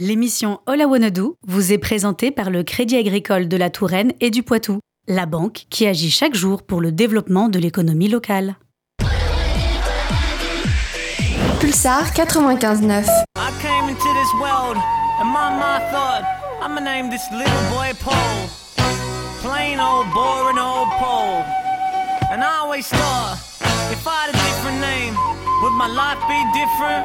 L'émission All I Wanna Do vous est présentée par le Crédit Agricole de la Touraine et du Poitou, la banque qui agit chaque jour pour le développement de l'économie locale. Pulsar 95.9. I came into this world, and my mind thought, I'ma name this little boy Paul. Plain old boring old Paul. And I always thought, if I had a different name, would my life be different?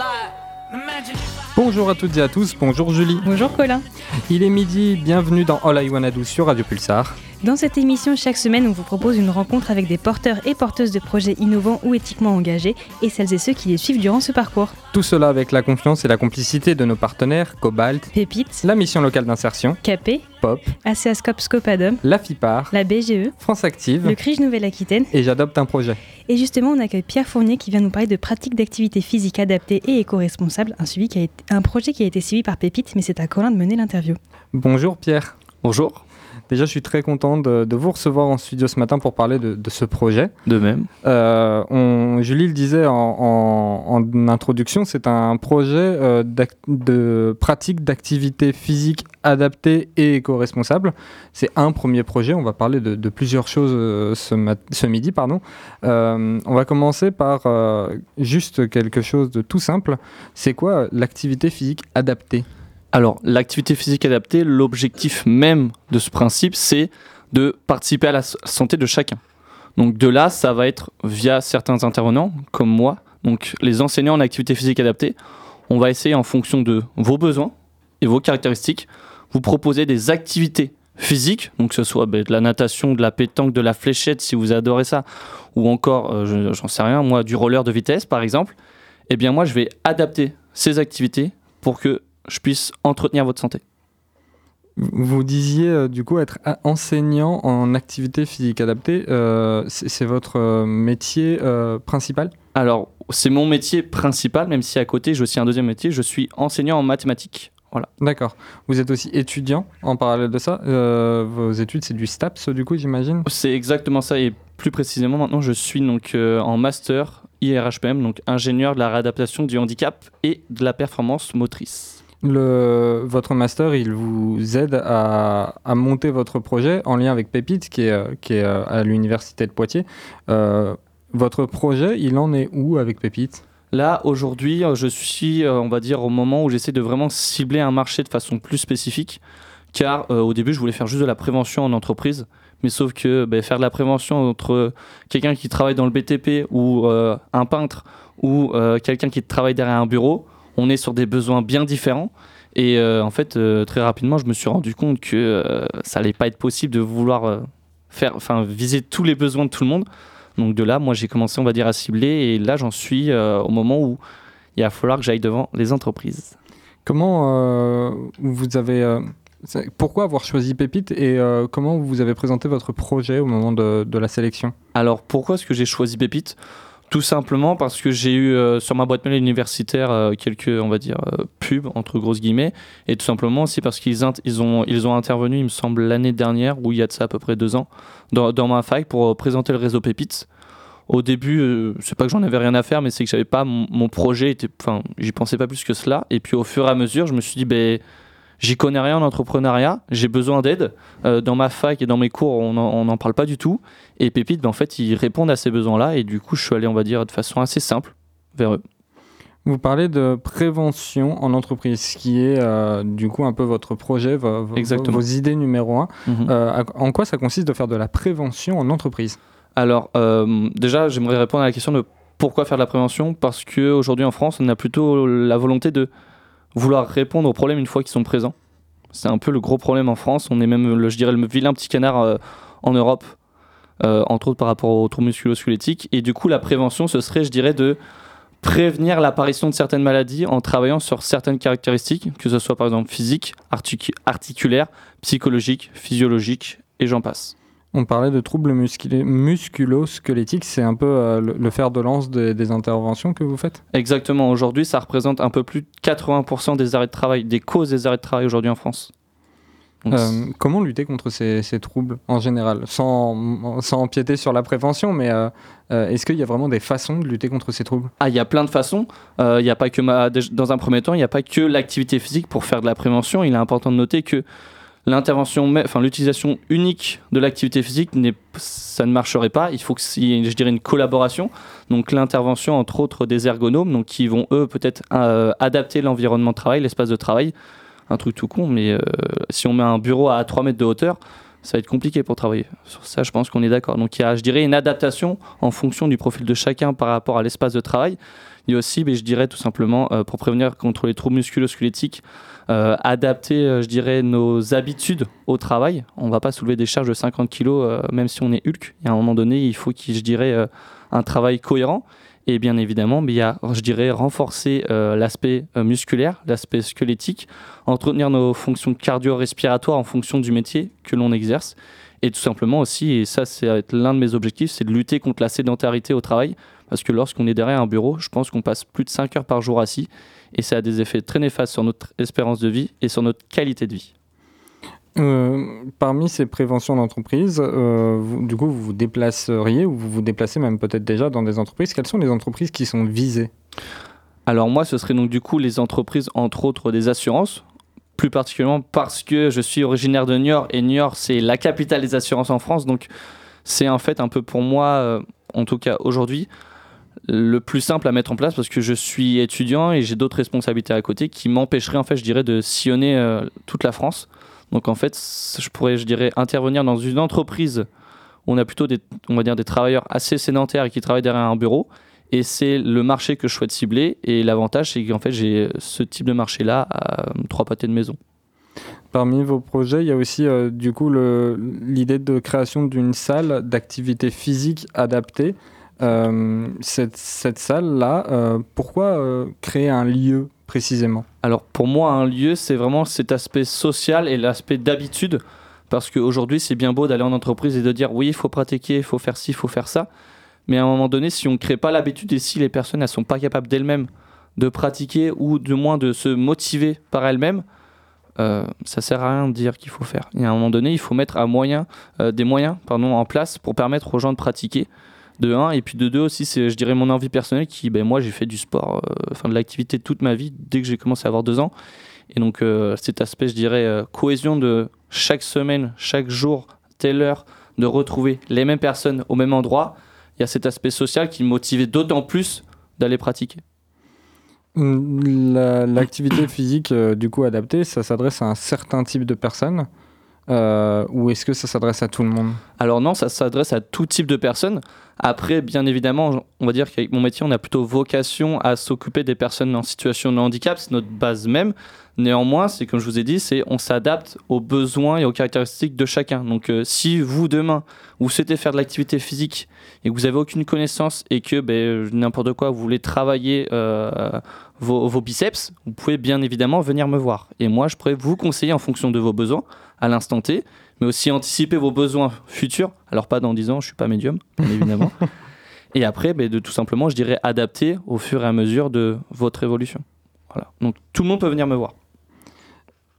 Like, imagine if I Bonjour à toutes et à tous, bonjour Julie. Bonjour Colin. Il est midi, bienvenue dans All I Wanna Do sur Radio Pulsar. Dans cette émission, chaque semaine, on vous propose une rencontre avec des porteurs et porteuses de projets innovants ou éthiquement engagés et celles et ceux qui les suivent durant ce parcours. Tout cela avec la confiance et la complicité de nos partenaires Cobalt, Pépites, la mission locale d'insertion, Capé, Pop, ACASCOP Scopadum, la FIPAR, la BGE, France Active le CRIJ Nouvelle-Aquitaine. et J'adopte un projet. Et justement, on accueille Pierre Fournier qui vient nous parler de pratiques d'activité physique adaptées et éco-responsables, un, suivi qui a été- un projet qui a été suivi par Pépite, mais c'est à Colin de mener l'interview. Bonjour Pierre. Bonjour, Déjà, je suis très content de, de vous recevoir en studio ce matin pour parler de, de ce projet. de même. Euh, on- Julie le disait en, en- en introduction, c'est un projet euh, de pratique d'activité physique adaptée et éco-responsable. C'est un premier projet. On va parler de, de plusieurs choses euh, ce, midi. Pardon. Euh, on va commencer par juste quelque chose de tout simple. C'est quoi l'activité physique adaptée? Alors, l'activité physique adaptée, l'objectif même de ce principe, c'est de participer à la santé de chacun. Donc de là, ça va être via certains intervenants, comme moi, donc les enseignants en activité physique adaptée, on va essayer en fonction de vos besoins et vos caractéristiques, vous proposer des activités physiques, donc que ce soit ben, de la natation, de la pétanque, de la fléchette, si vous adorez ça, ou encore, euh, je- j'en sais rien, moi, du roller de vitesse, par exemple, eh bien moi, je vais adapter ces activités pour que je puisse entretenir votre santé. Vous disiez euh, du coup être enseignant en activité physique adaptée. Euh, c'est votre euh, métier euh, principal? Alors, c'est mon métier principal, même si à côté, j'ai aussi un deuxième métier, je suis enseignant en mathématiques. Voilà. D'accord. Vous êtes aussi étudiant en parallèle de ça. Vos études, c'est du STAPS, du coup, j'imagine? C'est exactement ça, et plus précisément, maintenant, je suis donc en master IRHPM, donc ingénieur de la réadaptation du handicap et de la performance motrice. Votre master, il vous aide à, monter votre projet en lien avec Pépite, qui est, euh, euh, à l'université de Poitiers. Euh, votre projet, il en est où avec Pépite? Là, aujourd'hui, je suis, on va dire, au moment où j'essaie de vraiment cibler un marché de façon plus spécifique, car au début, je voulais faire juste de la prévention en entreprise, mais sauf que ben, faire de la prévention entre quelqu'un qui travaille dans le BTP ou un peintre ou quelqu'un qui travaille derrière un bureau, on est sur des besoins bien différents. Et euh, en fait, euh, très rapidement, je me suis rendu compte que euh, ça allait pas être possible de vouloir faire, enfin, viser tous les besoins de tout le monde. Donc de là, moi, j'ai commencé, on va dire, à cibler. Et là, j'en suis au moment où il va falloir que j'aille devant les entreprises. Comment vous avez. pourquoi avoir choisi Pépite et euh, comment vous avez présenté votre projet au moment de, de la sélection? Alors pourquoi est-ce que j'ai choisi Pépite? Tout simplement parce que j'ai eu euh, sur ma boîte mail universitaire euh, quelques, on va dire, euh, pubs, entre grosses guillemets. Et tout simplement aussi parce qu'ils ils ont, ils ont intervenu, il me semble, l'année dernière, où il y a de ça à peu près deux ans, dans, dans ma fac pour présenter le réseau Pépite. Au début, c'est pas que j'en avais rien à faire, mais c'est que j'avais pas mon, projet, enfin, j'y pensais pas plus que cela. Et puis au fur et à mesure, je me suis dit, ben, j'y connais rien en entrepreneuriat, j'ai besoin d'aide. Euh, dans ma fac et dans mes cours, on n'en parle pas du tout. Et Pépite, ben, en fait, ils répondent à ces besoins-là. Et du coup, je suis allé, on va dire, de façon assez simple vers eux. Vous parlez de prévention en entreprise, ce qui est euh, du coup un peu votre projet, vos idées numéro un. Mhm. Euh, en quoi ça consiste de faire de la prévention en entreprise? Alors, euh, déjà, j'aimerais répondre à la question de pourquoi faire de la prévention? Parce qu'aujourd'hui en France, on a plutôt la volonté de vouloir répondre aux problèmes une fois qu'ils sont présents. C'est un peu le gros problème en France. On est même, le- je dirais, le vilain petit canard euh, en Europe, euh, entre autres par rapport aux troubles musculo-squelettiques. Et du coup, la prévention, ce serait, je dirais, de prévenir l'apparition de certaines maladies en travaillant sur certaines caractéristiques, que ce soit par exemple physique, articu- articulaire, psychologique, physiologique, et j'en passe. On parlait de troubles musculo-squelettiques, c'est un peu euh, le, le fer de lance des, des interventions que vous faites? Exactement. Aujourd'hui, ça représente un peu plus de 80% des arrêts de travail, des causes des arrêts de travail aujourd'hui en France. Euh, comment lutter contre ces, ces troubles en général? Sans, sans empiéter sur la prévention, mais euh, euh, est-ce qu'il y a vraiment des façons de lutter contre ces troubles? Ah, il y a plein de façons. Il y a pas que ma- dans un premier temps, il n'y a pas que l'activité physique pour faire de la prévention. Il est important de noter que l'intervention, enfin l'utilisation unique de l'activité physique, ça ne marcherait pas. Il faut que s'il y ait, je dirais, une collaboration. Donc l'intervention entre autres des ergonomes, donc qui vont eux peut-être euh, adapter l'environnement de travail, l'espace de travail. Un truc tout con, mais euh, si on met un bureau à 3 mètres de hauteur, ça va être compliqué pour travailler. Sur ça, je pense qu'on est d'accord. Donc il y a, je dirais, une adaptation en fonction du profil de chacun par rapport à l'espace de travail. Il y a aussi, mais je dirais tout simplement, euh, pour prévenir contre les troubles musculo-squelettiques, euh, adapter, euh, je dirais, nos habitudes au travail. On va pas soulever des charges de 50 kg, même si on est Hulk. Y a un moment donné, il faut qu'il, je dirais, un travail cohérent. Et bien évidemment, il y a, je dirais, renforcer l'aspect musculaire, l'aspect squelettique, entretenir nos fonctions cardio-respiratoires en fonction du métier que l'on exerce. Et tout simplement aussi, et ça c'est l'un de mes objectifs, c'est de lutter contre la sédentarité au travail. Parce que lorsqu'on est derrière un bureau, je pense qu'on passe plus de 5 heures par jour assis. Et ça a des effets très néfastes sur notre espérance de vie et sur notre qualité de vie. Euh, Parmi ces préventions d'entreprise, euh, vous- du coup, vous vous déplaceriez ou vous vous déplacez même peut-être déjà dans des entreprises. Quelles sont les entreprises qui sont visées? Alors moi, ce serait donc du coup les entreprises, entre autres des assurances, plus particulièrement parce que je suis originaire de Niort et Niort, c'est la capitale des assurances en France. Donc c'est en fait un peu pour moi, euh, en tout cas aujourd'hui, le plus simple à mettre en place parce que je suis étudiant et j'ai d'autres responsabilités à côté qui m'empêcheraient en fait, je dirais, de sillonner euh, toute la France. Donc en fait, je pourrais, je dirais, intervenir dans une entreprise où on a plutôt des, on va dire, des travailleurs assez sédentaires et qui travaillent derrière un bureau. Et c'est le marché que je souhaite cibler. Et l'avantage, c'est qu'en fait, j'ai ce type de marché-là à euh, trois pâtés de maison. Parmi vos projets, il y a aussi euh, du coup l'idée de création d'une salle d'activité physique adaptée. Euh, cette salle-là, euh, pourquoi euh, créer un lieu précisément? Alors pour moi, un lieu, c'est vraiment cet aspect social et l'aspect d'habitude. Parce qu'aujourd'hui, c'est bien beau d'aller en entreprise et de dire oui, il faut pratiquer, il faut faire ci, il faut faire ça. Mais à un moment donné, si on ne crée pas l'habitude et si les personnes ne sont pas capables d'elles-mêmes de pratiquer ou du moins de se motiver par elles-mêmes, euh, ça sert à rien de dire qu'il faut faire. Et à un moment donné, il faut mettre des moyens pardon, en place pour permettre aux gens de pratiquer. De un, et puis de deux aussi, c'est, je dirais, mon envie personnelle qui, ben, moi, j'ai fait du sport, euh, enfin de l'activité toute ma vie dès que j'ai commencé à avoir deux ans. Et donc, euh, cet aspect, je dirais, euh, cohésion de chaque semaine, chaque jour, telle heure, de retrouver les mêmes personnes au même endroit, il y a cet aspect social qui me motivait d'autant plus d'aller pratiquer. La- L'activité physique euh, du coup adaptée, ça s'adresse à un certain type de personnes euh, ou est-ce que ça s'adresse à tout le monde? Alors non, ça s'adresse à tout type de personnes. Après, bien évidemment, on va dire qu'avec mon métier, on a plutôt vocation à s'occuper des personnes en situation de handicap, c'est notre base même. Néanmoins, c'est comme je vous ai dit, c'est on s'adapte aux besoins et aux caractéristiques de chacun. Donc, euh, si vous demain vous souhaitez faire de l'activité physique et que vous avez aucune connaissance et que ben, n'importe quoi vous voulez travailler euh, vos biceps, vous pouvez bien évidemment venir me voir. Et moi, je pourrais vous conseiller en fonction de vos besoins à l'instant T, mais aussi anticiper vos besoins futurs. Alors pas dans 10 ans, je suis pas médium, bien évidemment. et après, ben, de tout simplement, je dirais adapter au fur et à mesure de votre évolution. Voilà. Donc tout le monde peut venir me voir.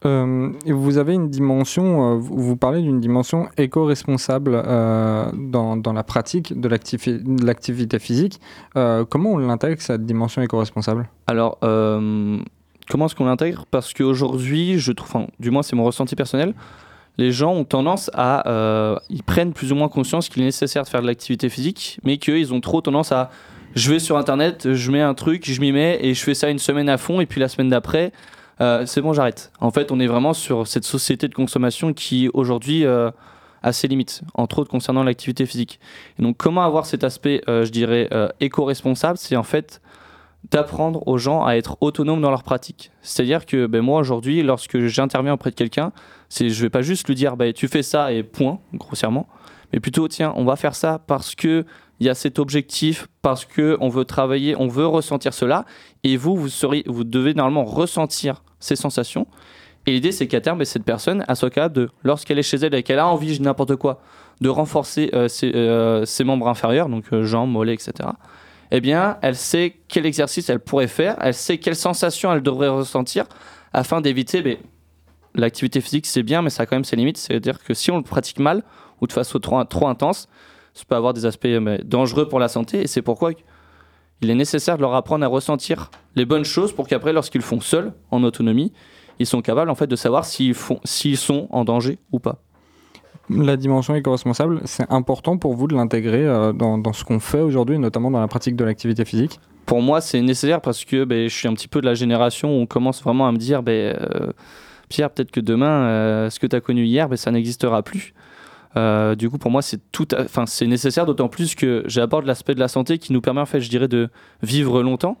Euh, vous avez une dimension, euh, vous parlez d'une dimension éco-responsable euh, dans, dans la pratique de l'activi- de l'activité physique. Comment on l'intègre cette dimension éco-responsable? Alors, comment est-ce qu'on l'intègre? Parce qu'aujourd'hui, je trouve, enfin, du moins c'est mon ressenti personnel, les gens ont tendance à, euh, ils prennent plus ou moins conscience qu'il est nécessaire de faire de l'activité physique, mais qu'ils ont trop tendance à, je vais sur internet, je mets un truc, je m'y mets et je fais ça une semaine à fond, et puis la semaine d'après, euh, c'est bon, j'arrête. En fait, on est vraiment sur cette société de consommation qui aujourd'hui euh, a ses limites, entre autres concernant l'activité physique. Donc, comment avoir cet aspect, euh, je dirais, éco-responsable? C'est en fait d'apprendre aux gens à être autonomes dans leur pratique. C'est-à-dire que ben, moi aujourd'hui, lorsque j'interviens auprès de quelqu'un, c'est je vais pas juste lui dire ben, tu fais ça et point, grossièrement, mais plutôt tiens, on va faire ça parce que il y a cet objectif, parce que on veut travailler, on veut ressentir cela, et vous, vous vous devez normalement ressentir ces sensations. Et l'idée, c'est qu'à terme, ben, cette personne, elle soit capable de, lorsqu'elle est chez elle et qu'elle a envie, dis n'importe quoi, de renforcer euh, ses, euh, ses membres inférieurs, donc euh, jambes, mollets, etc eh bien, elle sait quel exercice elle pourrait faire, elle sait quelles sensations elle devrait ressentir afin d'éviter, l'activité physique c'est bien, mais ça a quand même ses limites. C'est-à-dire que si on le pratique mal ou de façon trop, intense, ça peut avoir des aspects euh, dangereux pour la santé. Et c'est pourquoi il est nécessaire de leur apprendre à ressentir les bonnes choses pour qu'après, lorsqu'ils font seuls, en autonomie, ils sont capables en fait de savoir s'ils sont en danger ou pas. La dimension éco-responsable, c'est important pour vous de l'intégrer euh, dans, ce qu'on fait aujourd'hui, notamment dans la pratique de l'activité physique Pour moi, c'est nécessaire parce que ben, je suis un petit peu de la génération où on commence vraiment à me dire ben, euh, Pierre, peut-être que demain, euh, ce que tu as connu hier, ben, ça n'existera plus. Du coup, pour moi, c'est tout, enfin, c'est nécessaire, d'autant plus que j'aborde l'aspect de la santé qui nous permet, en fait, je dirais, de vivre longtemps.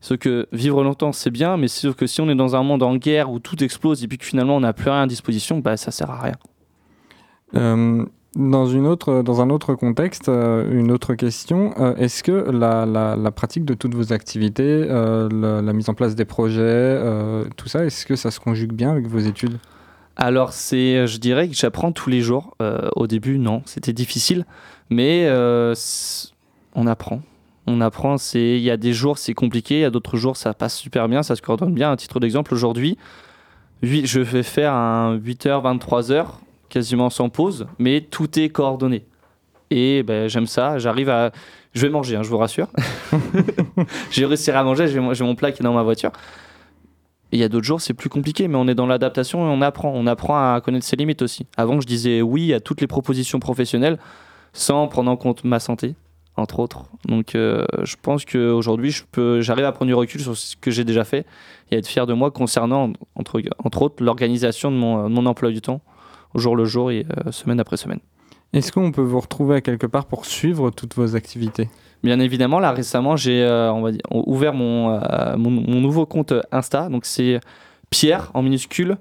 Ce que vivre longtemps, c'est bien, mais que si on est dans un monde en guerre où tout explose et puis que finalement on n'a plus rien à disposition, bah, ça sert à rien. Euh, dans, une autre, dans un autre contexte, euh, une autre question, euh, est-ce que la, pratique de toutes vos activités, la, mise en place des projets, tout ça, est-ce que ça se conjugue bien avec vos études? Alors, c'est, je dirais que j'apprends tous les jours. Au début, non, c'était difficile, mais on apprend. On apprend. C'est, il y a des jours c'est compliqué, il y a d'autres jours ça passe super bien, ça se coordonne bien. À titre d'exemple, aujourd'hui, je vais faire un 8h, 23h, quasiment sans pause, mais tout est coordonné. Et ben, j'aime ça. J'arrive à, je vais manger, hein, je vous rassure. j'ai réussi à manger. J'ai mon, plat qui est dans ma voiture. Et il y a d'autres jours, c'est plus compliqué, mais on est dans l'adaptation et on apprend. On apprend à connaître ses limites aussi. Avant, je disais oui à toutes les propositions professionnelles sans prendre en compte ma santé, entre autres. Donc, euh, je pense qu'aujourd'hui, j'arrive à prendre du recul sur ce que j'ai déjà fait et à être fier de moi concernant, entre, entre autres, l'organisation de mon, de mon emploi du temps, jour le jour et euh, semaine après semaine. Est-ce qu'on peut vous retrouver à quelque part pour suivre toutes vos activités? Bien évidemment, là récemment, j'ai euh, ouvert mon, euh, mon, mon nouveau compte Insta. Donc c'est Pierre en minuscule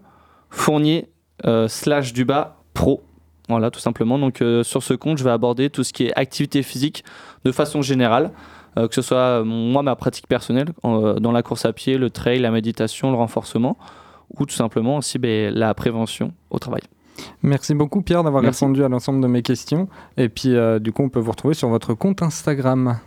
Fournier euh, slash du bas pro. Voilà, tout simplement. Donc euh, sur ce compte, je vais aborder tout ce qui est activité physique de façon générale, que ce soit moi ma pratique personnelle dans la course à pied, le trail, la méditation, le renforcement, ou tout simplement aussi ben, la prévention au travail. Merci beaucoup Pierre d'avoir répondu à l'ensemble de mes questions. Et puis euh, du coup on peut vous retrouver sur votre compte Instagram.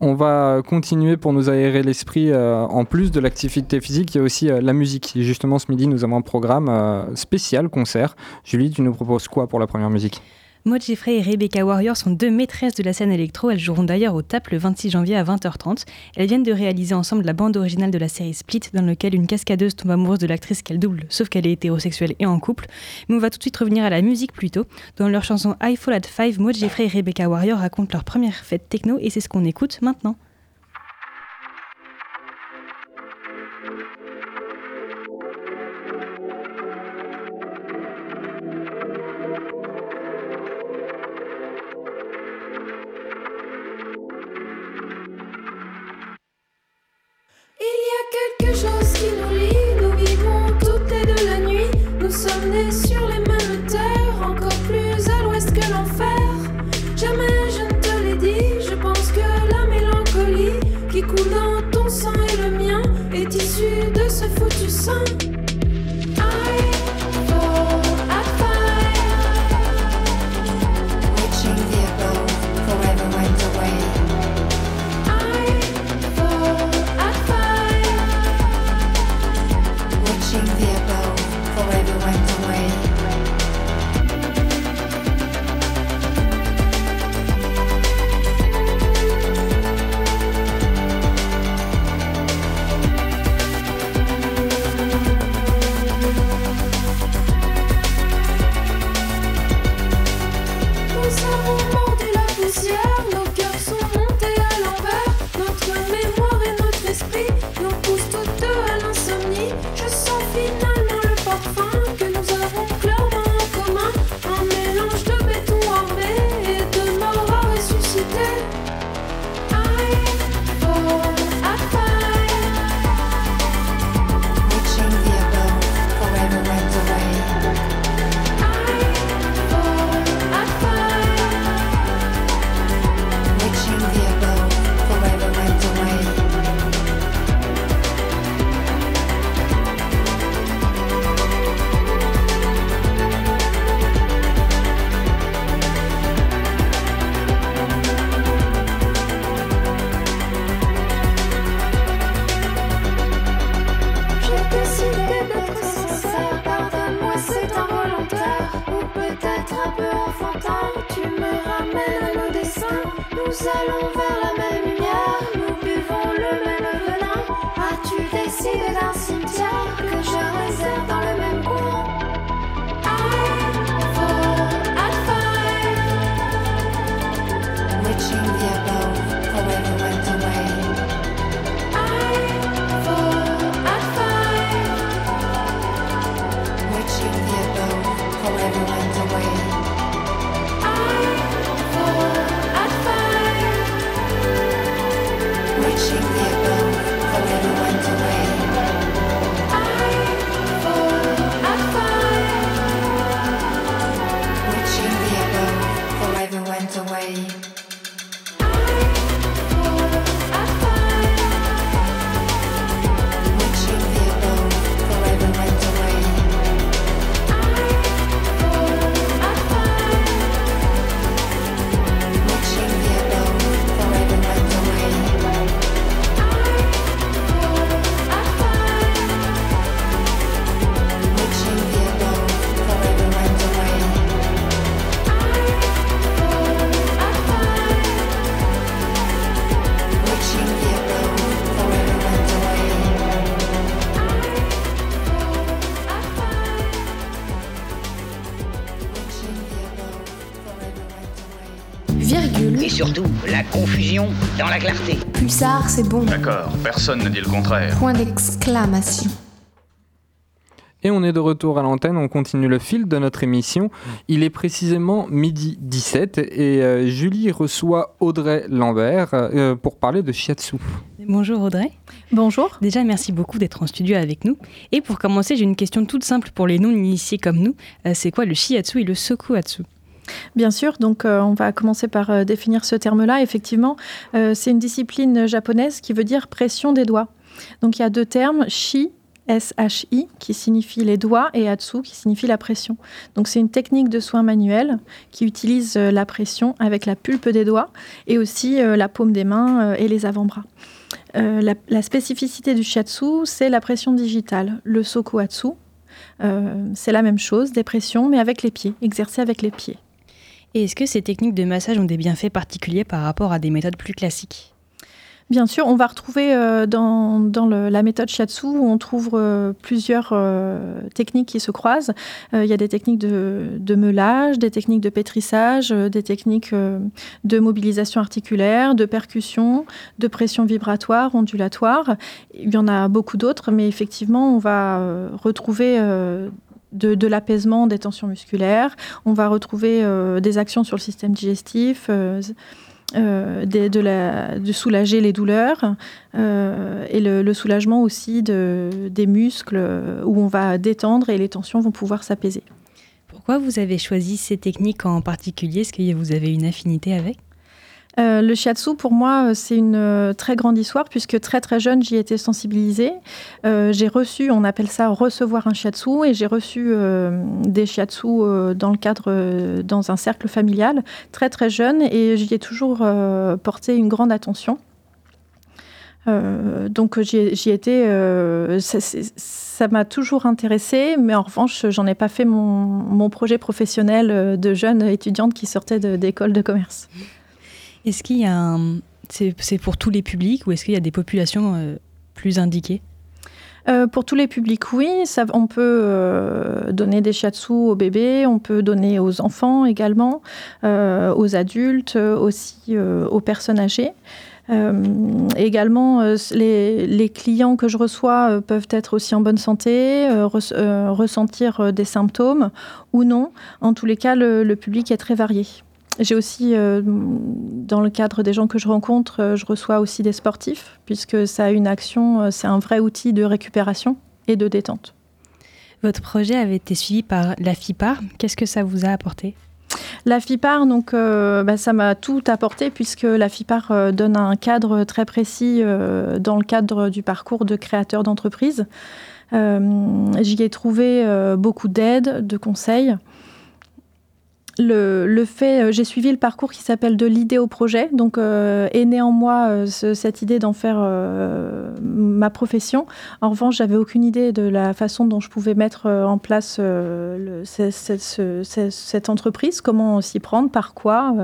On va continuer pour nous aérer l'esprit. euh, en plus de l'activité physique, il y a aussi euh, la musique. Et justement ce midi nous avons un programme spécial concert. Julie, tu nous proposes quoi pour la première musique? Maud Jeffrey et Rebecca Warrior sont deux maîtresses de la scène électro. Elles joueront d'ailleurs au TAP le 26 janvier à 20h30. Elles viennent de réaliser ensemble la bande originale de la série Split, dans laquelle une cascadeuse tombe amoureuse de l'actrice qu'elle double, sauf qu'elle est hétérosexuelle et en couple. Mais on va tout de suite revenir à la musique plutôt. Dans leur chanson I Fall at Five, Maud Jeffrey et Rebecca Warrior racontent leur première fête techno et c'est ce qu'on écoute maintenant. crashing you bones. Virgule. Et surtout, la confusion dans la clarté. Pulsar, c'est bon. D'accord, personne ne dit le contraire. Point d'exclamation. Et on est de retour à l'antenne, on continue le fil de notre émission. Il est précisément midi 17 et euh, Julie reçoit Audrey Lambert euh, pour parler de shiatsu. Bonjour Audrey. Bonjour. Déjà, merci beaucoup d'être en studio avec nous. Et pour commencer, j'ai une question toute simple pour les non-initiés comme nous. Euh, c'est quoi le shiatsu et le sokuhatsu Bien sûr, donc euh, on va commencer par euh, définir ce terme-là. Effectivement, euh, c'est une discipline japonaise qui veut dire pression des doigts. Donc il y a deux termes, shi, S-H-I, qui signifie les doigts, et atsu, qui signifie la pression. Donc c'est une technique de soin manuel qui utilise la pression avec la pulpe des doigts et aussi la paume des mains et les avant-bras. La, spécificité du shiatsu, c'est la pression digitale. Le sokuhatsu, euh, c'est la même chose, des pressions, mais avec les pieds, exercées avec les pieds. Et est-ce que ces techniques de massage ont des bienfaits particuliers par rapport à des méthodes plus classiques? Bien sûr, on va retrouver euh, dans, la méthode Shiatsu, où on trouve euh, plusieurs euh, techniques qui se croisent. Il y a des techniques de, de meulage, des techniques de pétrissage, des techniques de mobilisation articulaire, de percussion, de pression vibratoire, ondulatoire. Il y en a beaucoup d'autres, mais effectivement, on va retrouver... de, de l'apaisement des tensions musculaires. On va retrouver euh, des actions sur le système digestif, euh, euh, de, de soulager les douleurs et le, le soulagement aussi de, des muscles où on va détendre et les tensions vont pouvoir s'apaiser. Pourquoi vous avez choisi ces techniques en particulier? Est-ce que vous avez une affinité avec? Euh, le shiatsu, pour moi, euh, c'est une euh, très grande histoire puisque très très jeune, j'y étais sensibilisée. J'ai reçu, on appelle ça recevoir un shiatsu, et j'ai reçu des shiatsu dans le cadre, dans un cercle familial, très très jeune, et j'y ai toujours porté une grande attention. Donc j'y ai- j'y étais, ça- m'a toujours intéressée, mais en revanche, j'en ai pas fait mon, projet professionnel de jeune étudiante qui sortait d'école de commerce. Est-ce qu'il y a un... C'est pour tous les publics ou est-ce qu'il y a des populations euh, plus indiquées? Euh, pour tous les publics, oui. On peut euh, donner des shiatsu aux bébés, on peut donner aux enfants également, aux adultes, aussi aux personnes âgées. Également, les, clients que je reçois peuvent être aussi en bonne santé, res- ressentir des symptômes ou non. En tous les cas, le public est très varié. J'ai aussi, euh, dans le cadre des gens que je rencontre, euh, je reçois aussi des sportifs, puisque ça a une action, euh, c'est un vrai outil de récupération et de détente. Votre projet avait été suivi par la FIPAR. Qu'est-ce que ça vous a apporté? La FIPAR, donc, euh, bah, ça m'a tout apporté puisque la FIPAR euh, donne un cadre très précis euh, dans le cadre du parcours de créateur d'entreprise. J'y ai trouvé beaucoup d'aide, de conseils. Le, fait, euh, j'ai suivi le parcours qui s'appelle de l'idée au projet, donc euh, est en moi euh, ce- cette idée d'en faire euh, ma profession. En revanche, j'avais aucune idée de la façon dont je pouvais mettre en place cette entreprise, comment s'y prendre, par quoi.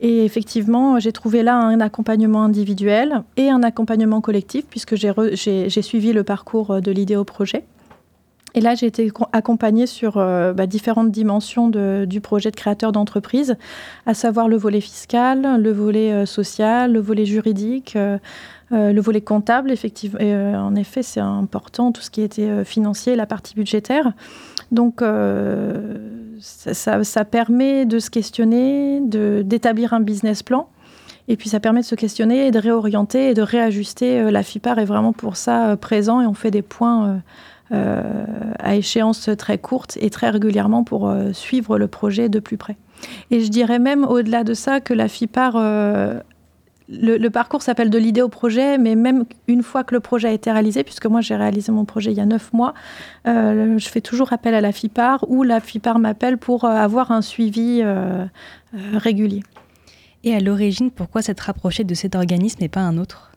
Et effectivement, j'ai trouvé là un accompagnement individuel et un accompagnement collectif, puisque j'ai suivi le parcours de l'idée au projet. Et là, j'ai été co- accompagnée sur euh, bah, différentes dimensions de- du projet de créateur d'entreprise, à savoir le volet fiscal, le volet euh, social, le volet juridique, euh, euh, le volet comptable. Effectivement, Et, en effet, c'est important, tout ce qui était financier, la partie budgétaire. Donc, ça, ça- ça permet de se questionner, d'établir un business plan. Et puis ça permet de se questionner et de réorienter et de réajuster. La FIPAR est vraiment pour ça présent et on fait des points à échéance très courte et très régulièrement pour euh, suivre le projet de plus près. Et je dirais même au-delà de ça que la FIPAR, euh, le, parcours s'appelle de l'idée au projet, mais même une fois que le projet a été réalisé, puisque moi j'ai réalisé mon projet il y a neuf mois, euh, je fais toujours appel à la FIPAR ou la FIPAR m'appelle pour euh, avoir un suivi euh, euh, régulier. Et à l'origine, pourquoi s'être rapproché de cet organisme et pas un autre?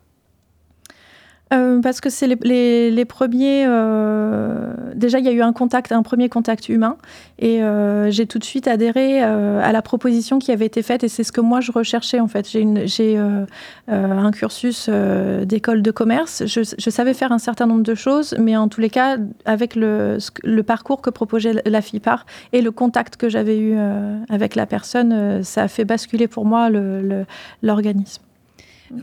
Euh, parce que c'est les, premiers. euh, déjà, il y a eu un contact, un premier contact humain, et euh, j'ai tout de suite adhéré à la proposition qui avait été faite, et c'est ce que moi je recherchais en fait. J'ai un cursus d'école de commerce. Je, savais faire un certain nombre de choses, mais en tous les cas, avec le, le parcours que proposait la FIPAR et le contact que j'avais eu avec la personne, ça a fait basculer pour moi l'organisme.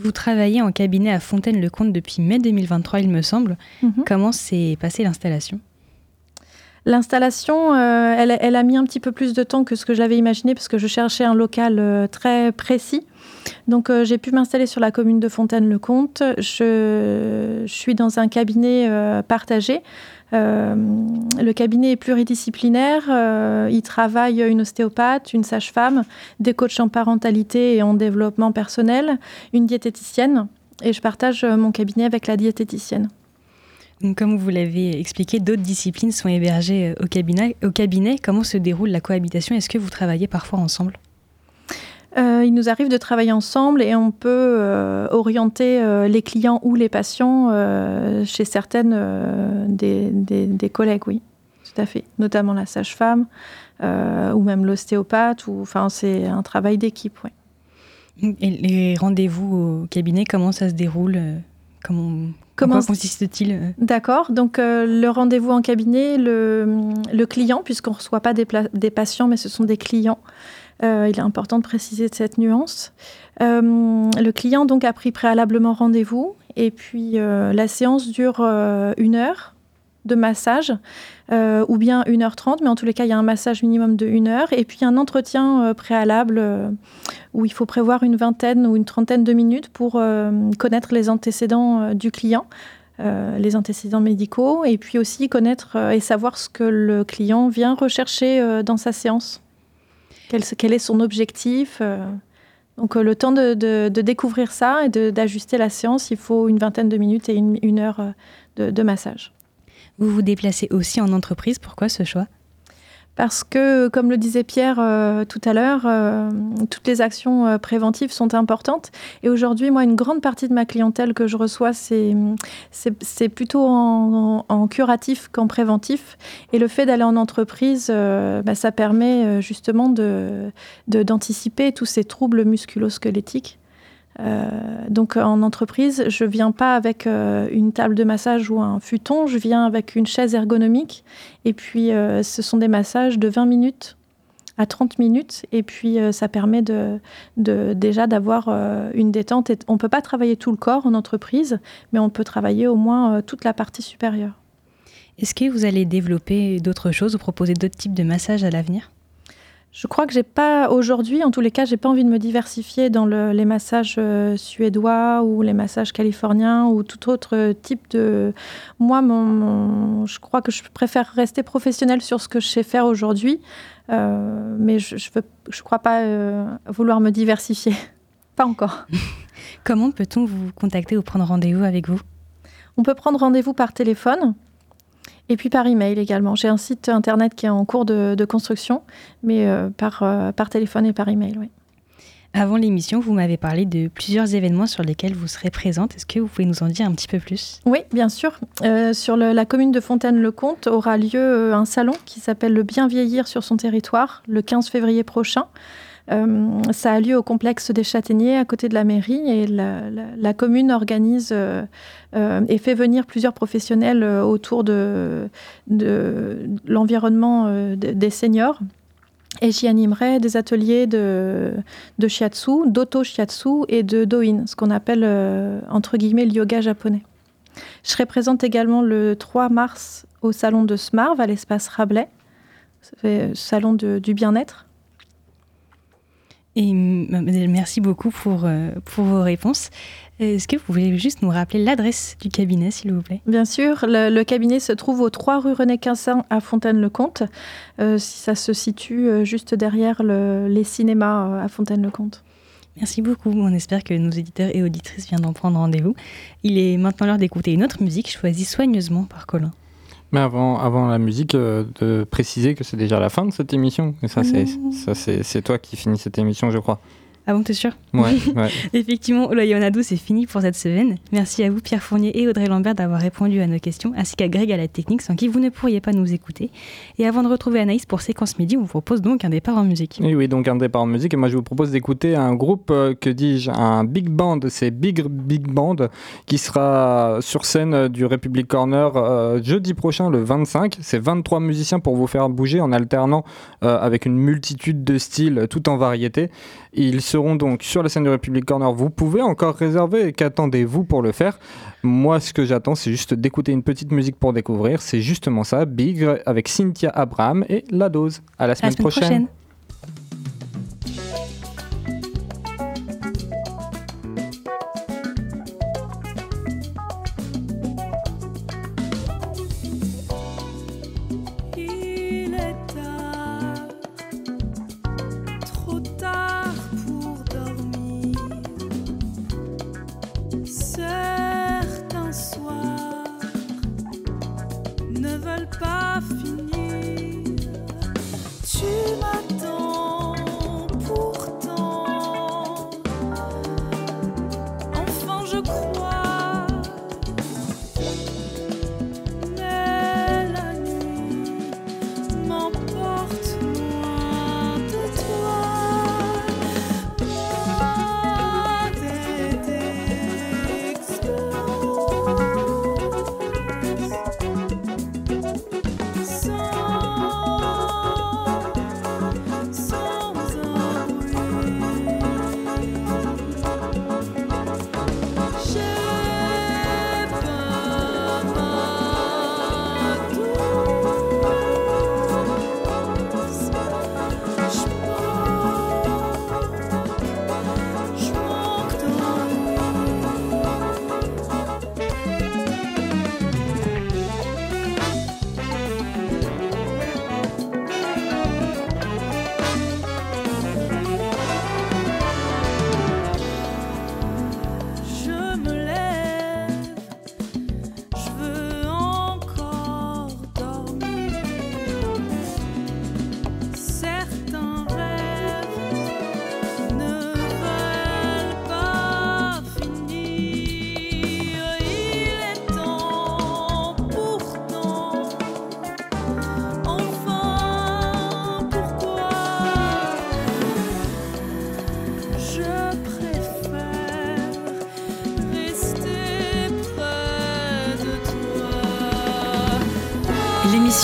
Vous travaillez en cabinet à Fontaine-le-Comte depuis mai 2023, il me semble. Mhm. Comment s'est passée l'installation? L'installation, euh, elle, elle a mis un petit peu plus de temps que ce que j'avais imaginé parce que je cherchais un local euh, très précis. Donc euh, j'ai pu m'installer sur la commune de Fontaine-le-Comte. Je, je suis dans un cabinet partagé. Euh, le cabinet est pluridisciplinaire. Euh, il travaille une ostéopathe, une sage-femme, des coachs en parentalité et en développement personnel, une diététicienne. Et je partage euh, mon cabinet avec la diététicienne. Comme vous l'avez expliqué, d'autres disciplines sont hébergées au cabinet. Au cabinet, comment se déroule la cohabitation? Est-ce que vous travaillez parfois ensemble? Euh, il nous arrive de travailler ensemble et on peut euh, orienter euh, les clients ou les patients chez certaines des, des- des collègues, oui, tout à fait. Notamment la sage-femme ou même l'ostéopathe. Enfin, c'est un travail d'équipe, oui. Et les rendez-vous au cabinet, comment ça se déroule Comment, Comment consiste-t-il D'accord. Donc, euh, le rendez-vous en cabinet, le, le client, puisqu'on ne reçoit pas des patients, mais ce sont des clients. Euh, il est important de préciser cette nuance. Euh, le client, donc, a pris préalablement rendez-vous. Et puis, euh, la séance dure une heure de massage, ou bien 1h30, mais en tous les cas, il y a un massage minimum de 1 heure, et puis un entretien préalable où il faut prévoir une vingtaine ou une trentaine de minutes pour connaître les antécédents du client, les antécédents médicaux, et puis aussi connaître et savoir ce que le client vient rechercher dans sa séance. Quel, est son objectif euh. Donc euh, le temps de, découvrir ça et d'ajuster la séance, il faut une vingtaine de minutes et une, heure euh, de massage. Vous vous déplacez aussi en entreprise. Pourquoi ce choix? Parce que, comme le disait Pierre euh, tout à l'heure, euh, toutes les actions euh, préventives sont importantes. Et aujourd'hui, moi, une grande partie de ma clientèle que je reçois, c'est plutôt en, curatif qu'en préventif. Et le fait d'aller en entreprise, bah, ça permet justement d'anticiper tous ces troubles musculo-squelettiques. Euh, donc en entreprise, je viens pas avec euh, une table de massage ou un futon, je viens avec une chaise ergonomique et puis euh, ce sont des massages de 20 minutes à 30 minutes et puis ça permet de, déjà d'avoir une détente. Et on peut pas travailler tout le corps en entreprise, mais on peut travailler au moins toute la partie supérieure. Est-ce que vous allez développer d'autres choses ou proposer d'autres types de massages à l'avenir? Je crois que j'ai pas aujourd'hui, en tous les cas, j'ai pas envie de me diversifier dans le- les massages euh, suédois ou les massages californiens ou tout autre type de. Moi, mon, mon- je crois que je préfère rester professionnelle sur ce que je sais faire aujourd'hui, euh, mais je je, veux- je crois pas euh, vouloir me diversifier. pas encore. Comment peut-on vous contacter ou prendre rendez-vous avec vous? On peut prendre rendez-vous par téléphone. Et puis par email également. J'ai un site internet qui est en cours de, de construction, mais euh, par, euh, par téléphone et par email, oui. Avant l'émission, vous m'avez parlé de plusieurs événements sur lesquels vous serez présente. Est-ce que vous pouvez nous en dire un petit peu plus? Oui, bien sûr. Euh, sur le- la commune de Fontaine-le-Comte aura lieu un salon qui s'appelle Le Bien Vieillir sur son territoire le 15 février prochain. Euh, ça a lieu au complexe des Châtaigniers, à côté de la mairie, et la, commune organise euh, euh, et fait venir plusieurs professionnels autour de, l'environnement de- des seniors. Et j'y animerai des ateliers de, shiatsu, d'auto-shiatsu et de doin, ce qu'on appelle entre guillemets le yoga japonais. Je serai présente également le 3 mars au salon de Smarv à l'espace Rabelais, salon du bien-être. Et merci beaucoup pour, euh, pour vos réponses. Est-ce que vous pouvez juste nous rappeler l'adresse du cabinet, s'il vous plaît? Bien sûr, le, le cabinet se trouve au 3 rue René Quinsin à Fontaine-le-Comte. Euh, ça se situe euh, juste derrière le- les cinémas euh, à Fontaine-le-Comte. Merci beaucoup. On espère que nos éditeurs et auditrices viendront prendre rendez-vous. Il est maintenant l'heure d'écouter une autre musique choisie soigneusement par Colin. Mais avant, avant la musique, euh, de préciser que c'est déjà la fin de cette émission. Et ça, c'est, ça, c'est, c'est toi qui finis cette émission, je crois. Ah bon, t'es sûr Ouais, ouais. Effectivement, l'Oyonado, c'est fini pour cette semaine. Merci à vous, Pierre Fournier et Audrey Lambert, d'avoir répondu à nos questions, ainsi qu'à Greg à la technique, sans qui vous ne pourriez pas nous écouter. Et avant de retrouver Anaïs pour Séquence Midi, on vous propose donc un départ en musique. Et oui, donc un départ en musique. Et moi, je vous propose d'écouter un groupe, euh, que dis-je, un big band. C'est Big Big Band qui sera sur scène euh, du Republic Corner euh, jeudi prochain, le 25. C'est 23 musiciens pour vous faire bouger en alternant euh, avec une multitude de styles, tout en variété. Ils seront donc sur la scène du Republic Corner. Vous pouvez encore réserver. Qu'attendez-vous pour le faire? Moi, ce que j'attends, c'est juste d'écouter une petite musique pour découvrir. C'est justement ça, Big avec Cynthia Abraham et La Dose. À la À semaine, la semaine prochaine.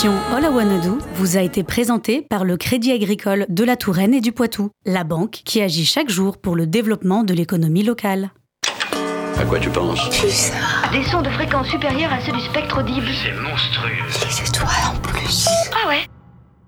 L'émission All Do vous a été présentée par le Crédit Agricole de la Touraine et du Poitou, la banque qui agit chaque jour pour le développement de l'économie locale. À quoi tu penses? Des sons de fréquence supérieure à ceux du spectre audible. C'est monstrueux. Les étoiles